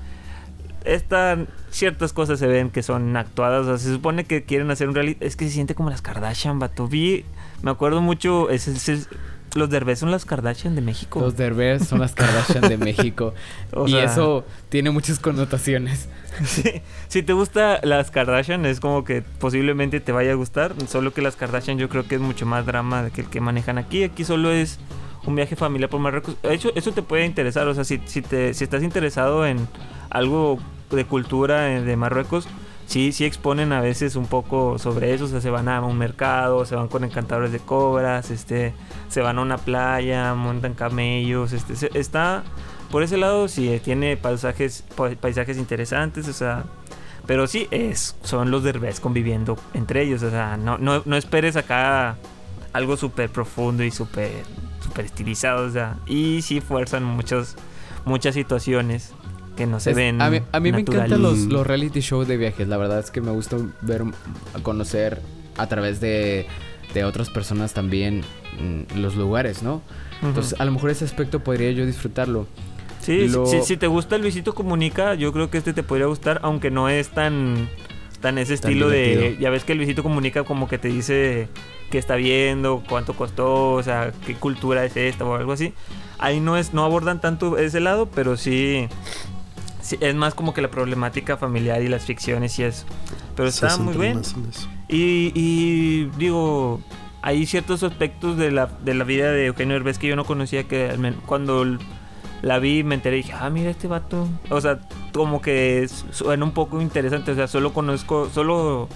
Están ciertas cosas se ven que son actuadas, o sea, se supone que quieren hacer un reality, es que se siente como las Kardashian, vato. Vi, me acuerdo mucho, es, es, los Derbez son las Kardashian de México. Los Derbez son las Kardashian de México. y eso tiene muchas connotaciones. Si te gusta las Kardashian, es como que posiblemente te vaya a gustar. Solo que las Kardashian yo creo que es mucho más drama que el que manejan aquí. Aquí solo es un viaje familiar por Marruecos. De hecho, eso te puede interesar. O sea, si, si, te, si estás interesado en algo de cultura eh, de Marruecos, sí, sí exponen a veces un poco sobre eso, o sea, se van a un mercado, se van con encantadores de cobras, este, se van a una playa, montan camellos, este, está, por ese lado sí tiene paisajes, paisajes interesantes, o sea, pero sí es, son los derbés conviviendo entre ellos, o sea, no, no, no esperes acá algo súper profundo y súper, súper estilizado, o sea, y sí fuerzan muchos, muchas situaciones que no se ven. A mí, a mí me encantan los, los reality shows de viajes. La verdad es que me gusta ver, conocer a través de, de otras personas también mm, los lugares, ¿no? Entonces, a lo mejor ese aspecto podría yo disfrutarlo. Sí, si, te gusta el Luisito Comunica, yo creo que este te podría gustar, aunque no es tan, tan ese estilo de... Ya ves que el Luisito Comunica como que te dice qué está viendo, cuánto costó, o sea, qué cultura es esta o algo así. Ahí no es, no abordan tanto ese lado, pero sí es más como que la problemática familiar y las ficciones y eso. Pero está muy bien. Y, digo, hay ciertos aspectos de la, de la vida de Eugenio Herbes que yo no conocía que cuando la vi me enteré y dije, ah, mira este vato. O sea, como que suena un poco interesante. O sea, solo conozco, solo...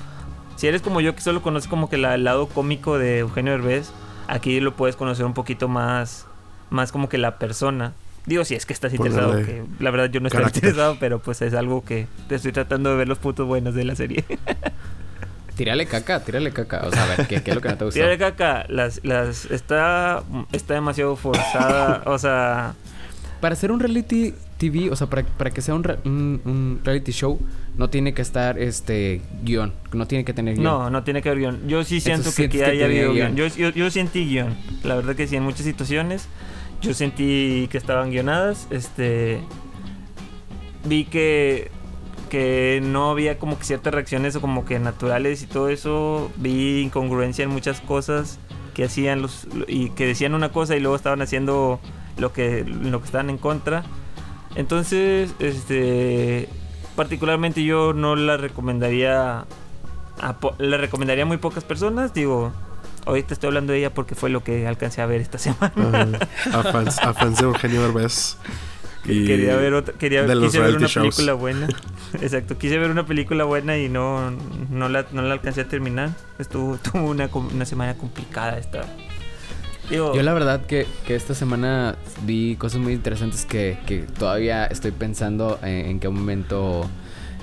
Si eres como yo que solo conoces como que el lado cómico de Eugenio Herbes, aquí lo puedes conocer un poquito más, más como que la persona. Digo, si es que estás interesado, que la verdad yo no estoy interesado, pero pues es algo que te estoy tratando de ver los puntos buenos de la serie. tírale caca, tírale caca. O sea, a ver, ¿qué, es lo que no te gusta? Tírale caca, las, las, está, está demasiado forzada, o sea... Para hacer un reality TV, o sea, para, para que sea un, un, reality show, no tiene que estar este guion, no tiene que tener guion. No, no tiene que haber guion. Yo sí siento que, que haya habido guion. Yo, yo, yo sentí guion, la verdad que sí, en muchas situaciones yo sentí que estaban guionadas. Este. Vi que. Que no había como que ciertas reacciones o como que naturales y todo eso. Vi incongruencia en muchas cosas que hacían los. y que decían una cosa y luego estaban haciendo lo que, lo que estaban en contra. Entonces, este. Particularmente yo no la recomendaría. la recomendaría a muy pocas personas. Digo, Ahorita estoy hablando de ella porque fue lo que alcancé a ver esta semana. a, fans, a, fans, de Eugenio Derbez. quería ver otra, quería quise ver una película buena. Exacto, quise ver una película buena y no, no, la, no la alcancé a terminar. Estuvo, tuvo una, una semana complicada esta. Yo la verdad que, que, esta semana vi cosas muy interesantes que, que todavía estoy pensando en, en qué momento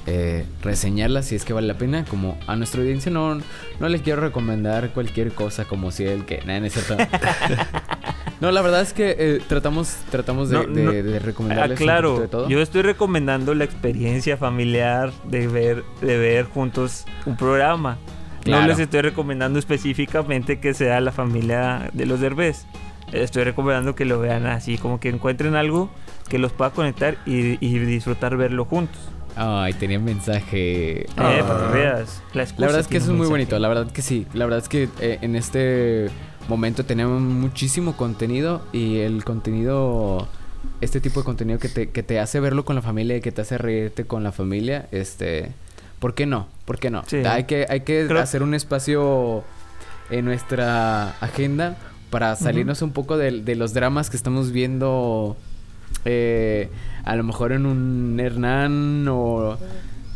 eh, reseñarla si es que vale la pena. Como a nuestra audiencia no, no les quiero recomendar cualquier cosa como si el que... Nada, no es cierto. no, la verdad es que eh, tratamos, tratamos de, de, recomendarles ah, claro, Yo estoy recomendando la experiencia familiar de ver, de ver juntos un programa. No les estoy recomendando específicamente que sea la familia de los derbés. Estoy recomendando que lo vean así, como que encuentren algo que los pueda conectar y, y disfrutar verlo juntos. Ay, tenía un mensaje. Eh, para que veas. La, verdad es que eso es muy bonito. La verdad que sí. La verdad es que eh, en este momento tenemos muchísimo contenido y el contenido, este tipo de contenido que te, que te hace verlo con la familia y que te hace reírte con la familia, este, ¿por qué no? ¿Por qué no? Hay que, hay que hacer un espacio en nuestra agenda para salirnos un poco de, de los dramas que estamos viendo eh, a lo mejor en un Hernán o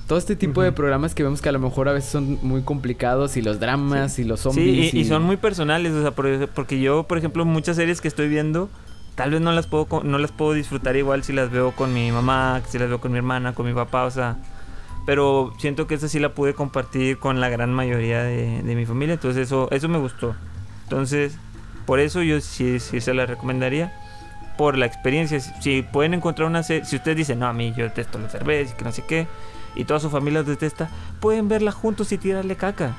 todo este tipo de programas que vemos que a lo mejor a veces son muy complicados y los dramas y los zombies. Sí, y, son muy personales, o sea, porque yo, por ejemplo, muchas series que estoy viendo, tal vez no las puedo no las puedo disfrutar igual si las veo con mi mamá, si las veo con mi hermana, con mi papá, o sea, pero siento que esa sí la pude compartir con la gran mayoría de, de mi familia, entonces eso eso me gustó. Entonces, por eso yo sí sí se la recomendaría por la experiencia. Si pueden encontrar una serie, si ustedes dicen, no, a mí yo detesto la cerveza y que no sé qué, y toda su familia los detesta, pueden verla juntos y tirarle caca.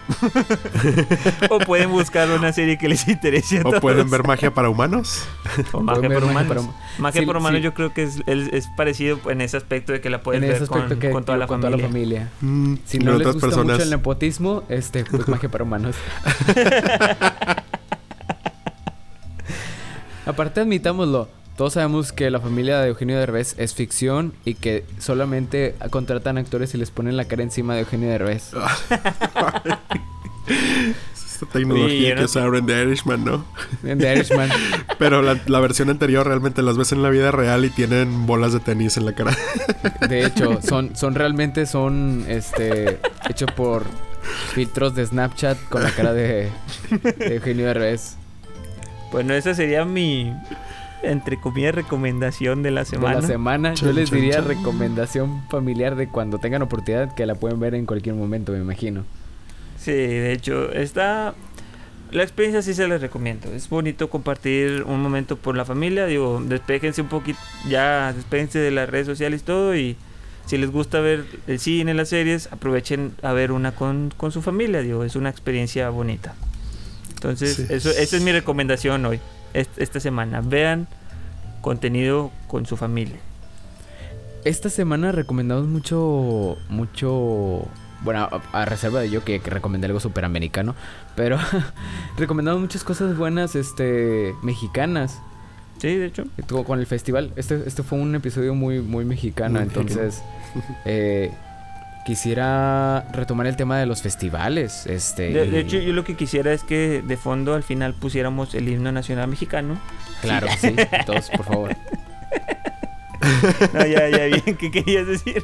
o pueden buscar una serie que les interese. o pueden ver magia para humanos. o magia para humanos. Magia para humanos yo creo que es, es, parecido en ese aspecto de que la pueden ver con, con, toda la familia. Mm, si no les gusta personas... mucho el nepotismo, este, pues magia para humanos. Aparte admitámoslo, todos sabemos que la familia de Eugenio Derbez es ficción y que solamente contratan actores y les ponen la cara encima de Eugenio Derbez. Esta tecnología que usaron en The Irishman, ¿no? En The Irishman. Pero la, versión anterior realmente las ves en la vida real y tienen bolas de tenis en la cara. De hecho, son, son realmente son este hecho por filtros de Snapchat con la cara de, de Eugenio Derbez. Bueno, esa sería mi entre comillas, recomendación de la semana. De la semana, yo les diría recomendación familiar de cuando tengan oportunidad, que la pueden ver en cualquier momento, me imagino. Sí, de hecho, está... La experiencia sí se les recomiendo. Es bonito compartir un momento por la familia. Digo, despejense un poquito, ya despejense de las redes sociales y todo. Y si les gusta ver el cine, las series, aprovechen a ver una con, con su familia. Digo, es una experiencia bonita. Entonces, eso, esa es mi recomendación hoy esta semana. Vean contenido con su familia. Esta semana recomendamos mucho, mucho, bueno, a, reserva de yo que, que recomendé algo super americano, pero recomendamos muchas cosas buenas, este, mexicanas. Sí, de hecho. Con el festival. Este, este fue un episodio muy, muy mexicano, entonces, eh, quisiera retomar el tema de los festivales. Este, de, hecho, yo lo que quisiera es que de fondo al final pusiéramos el himno nacional mexicano. Claro, sí, todos, por favor. no, ya, ya, bien, ¿qué querías decir?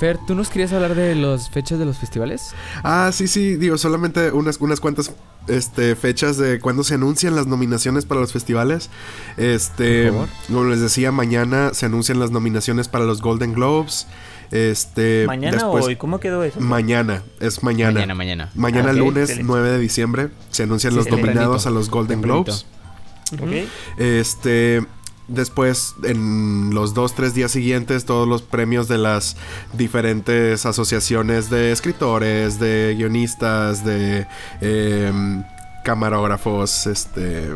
Fer, ¿tú nos querías hablar de las fechas de los festivales? Ah, sí, sí, digo, solamente unas, unas cuantas este, fechas de cuando se anuncian las nominaciones para los festivales. Este, como les decía, mañana se anuncian las nominaciones para los Golden Globes. Este, ¿Mañana o hoy? ¿Cómo quedó eso? Mañana, es mañana. Mañana, mañana. Mañana, lunes 9 de diciembre, se anuncian los nominados a los Golden Globes. Este, después, en los dos, tres días siguientes, todos los premios de las diferentes asociaciones de escritores, de guionistas, de em, camarógrafos, este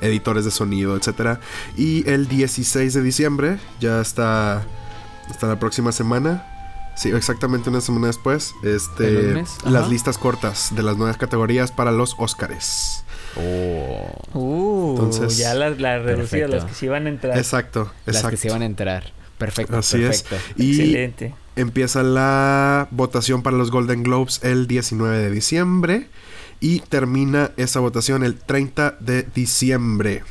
editores de sonido, etcétera. Y el 16 de diciembre ya está hasta la próxima semana. Sí, exactamente una semana después. Este, las listas cortas de las nuevas categorías para los Óscares. Oh. Uh, Entonces, ya las la reducidas, las que se iban a entrar. Exacto, exacto. Las que se iban a entrar. Perfecto. Así perfecto. es. Y Excelente. Empieza la votación para los Golden Globes el 19 de diciembre. Y termina esa votación el 30 de diciembre.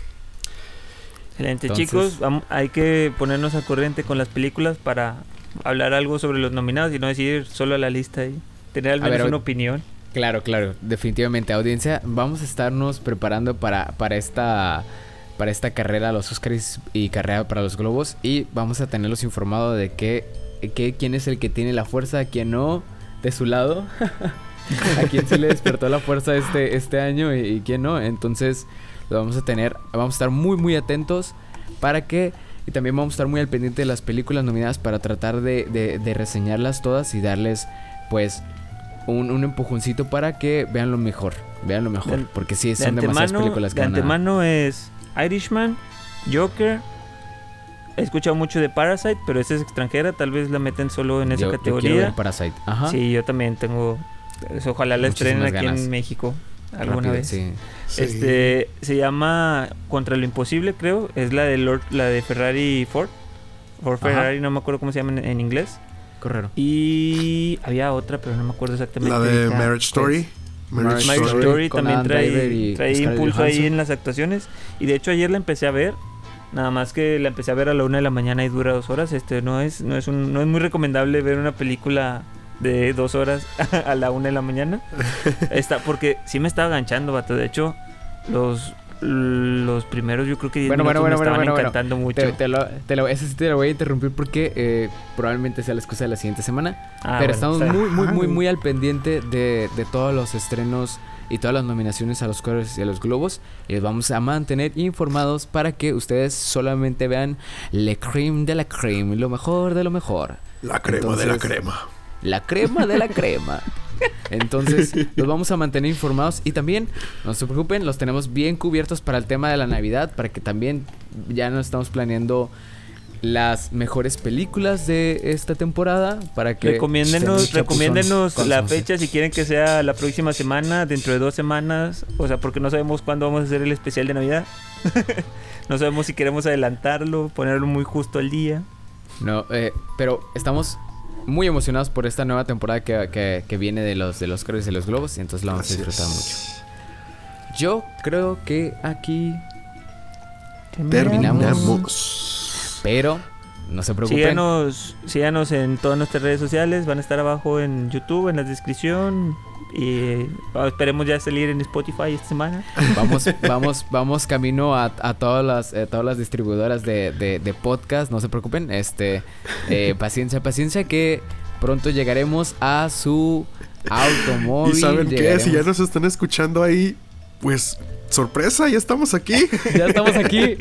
Excelente, chicos. hay que ponernos al corriente con las películas para hablar algo sobre los nominados y no decir solo la lista y tener al menos una opinión. Claro, claro, definitivamente. Audiencia, vamos a estarnos preparando para, para esta para esta carrera, los Oscars y carrera para los Globos. Y vamos a tenerlos informados de qué, qué, quién es el que tiene la fuerza, quién no, de su lado. a quién se le despertó la fuerza este, este año y, quién no. Entonces, lo vamos a tener, vamos a estar muy, muy atentos para que. Y también vamos a estar muy al pendiente de las películas nominadas para tratar de, de, reseñarlas todas y darles, pues, un, un, empujoncito para que vean lo mejor. Vean lo mejor. porque sí, son demasiadas películas que De antemano es Irishman, Joker. He escuchado mucho de Parasite, pero esa es extranjera. Tal vez la meten solo en esa categoría. Parasite. Ajá. Sí, yo también tengo. Ojalá la estrenen aquí en México alguna vez. Este se llama Contra lo Imposible, creo. Es la de Lord, la de Ferrari Ford. Ford Ferrari, no me acuerdo cómo se llama en, inglés. Correcto. Y había otra, pero no me acuerdo exactamente. La de Marriage Story. Marriage, Story, también trae, trae impulso ahí en las actuaciones. Y de hecho ayer la empecé a ver. Nada más que la empecé a ver a la una de la mañana y dura dos horas. Este no es, no es un, no es muy recomendable ver una película de dos horas a la una de la mañana. Está, porque sí me estaba aganchando, vato. De hecho, los, los primeros yo creo que bueno, bueno, bueno, me estaban encantando mucho. Te, lo, te lo, ese sí te lo voy a interrumpir porque eh, probablemente sea la excusa de la siguiente semana. Ah, pero estamos muy, muy, muy, muy al pendiente de, de todos los estrenos y todas las nominaciones a los Oscars y a los Globos. Y les vamos a mantener informados para que ustedes solamente vean le creme de la creme, lo mejor de lo mejor. La crema de la crema. La crema de la crema. Entonces, los vamos a mantener informados. Y también, no se preocupen, los tenemos bien cubiertos para el tema de la Navidad, para que también ya no estamos planeando las mejores películas de esta temporada para que recomiéndenos recomiéndenos la fecha si quieren que sea la próxima semana dentro de dos semanas o sea porque no sabemos cuándo vamos a hacer el especial de navidad. No sabemos si queremos adelantarlo ponerlo muy justo al día. No eh, pero estamos muy emocionados por esta nueva temporada que, que, viene de los de los Oscars y los Globos y entonces lo vamos a disfrutar mucho. Yo creo que aquí terminamos. Pero no se preocupen. Síganos, síganos en todas nuestras redes sociales, van a estar abajo en YouTube, en la descripción. Y ah, esperemos ya salir en Spotify esta semana. Vamos, vamos, vamos camino a, a todas las, eh, todas las distribuidoras de, de, podcast, no se preocupen. Este, eh, paciencia, paciencia, que pronto llegaremos a su automóvil. ¿Y saben qué? Si ya nos están escuchando ahí, pues sorpresa, ya estamos aquí. ya estamos aquí.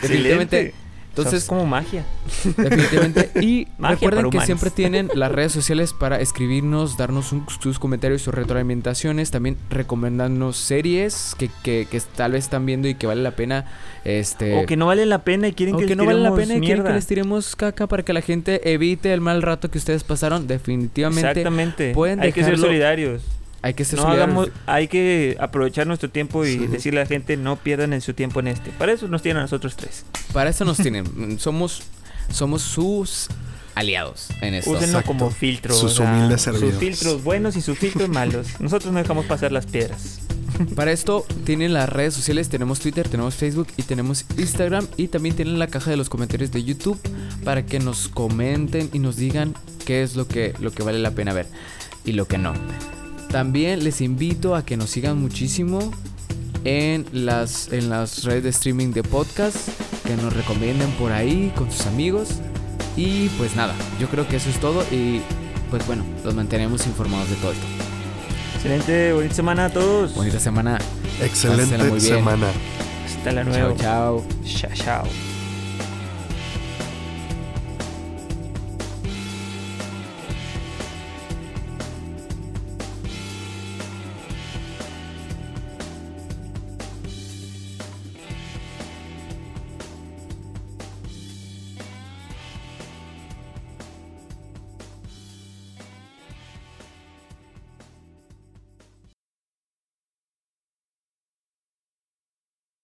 Definitivamente entonces, es como magia. Definitivamente. Y recuerden que siempre tienen las redes sociales para escribirnos, darnos sus comentarios, sus retroalimentaciones, también recomendarnos series que, que, que, tal vez están viendo y que vale la pena. Este, o que no vale la pena y quieren que, no vale la pena y quieren que les tiremos caca para que la gente evite el mal rato que ustedes pasaron. Definitivamente. Exactamente. Pueden Hay que ser solidarios. Hay que ser no hay que aprovechar nuestro tiempo y decirle a la gente no pierdan en su tiempo en este. Para eso nos tienen a nosotros tres. Para eso nos tienen. somos, somos sus aliados en esto. Úsenlo como filtro. Sus humildes Sus filtros buenos y sus filtros malos. Nosotros no dejamos pasar las piedras. Para esto tienen las redes sociales, tenemos Twitter, tenemos Facebook y tenemos Instagram y también tienen la caja de los comentarios de YouTube para que nos comenten y nos digan qué es lo que, lo que vale la pena ver y lo que no. También les invito a que nos sigan muchísimo en las, en las redes de streaming de podcast, que nos recomienden por ahí con sus amigos. Y pues nada, yo creo que eso es todo y pues bueno, los mantenemos informados de todo esto. Excelente, bonita semana a todos. Bonita semana. Excelente semana. Hasta la nueva. Chao, chao. Chao, chao.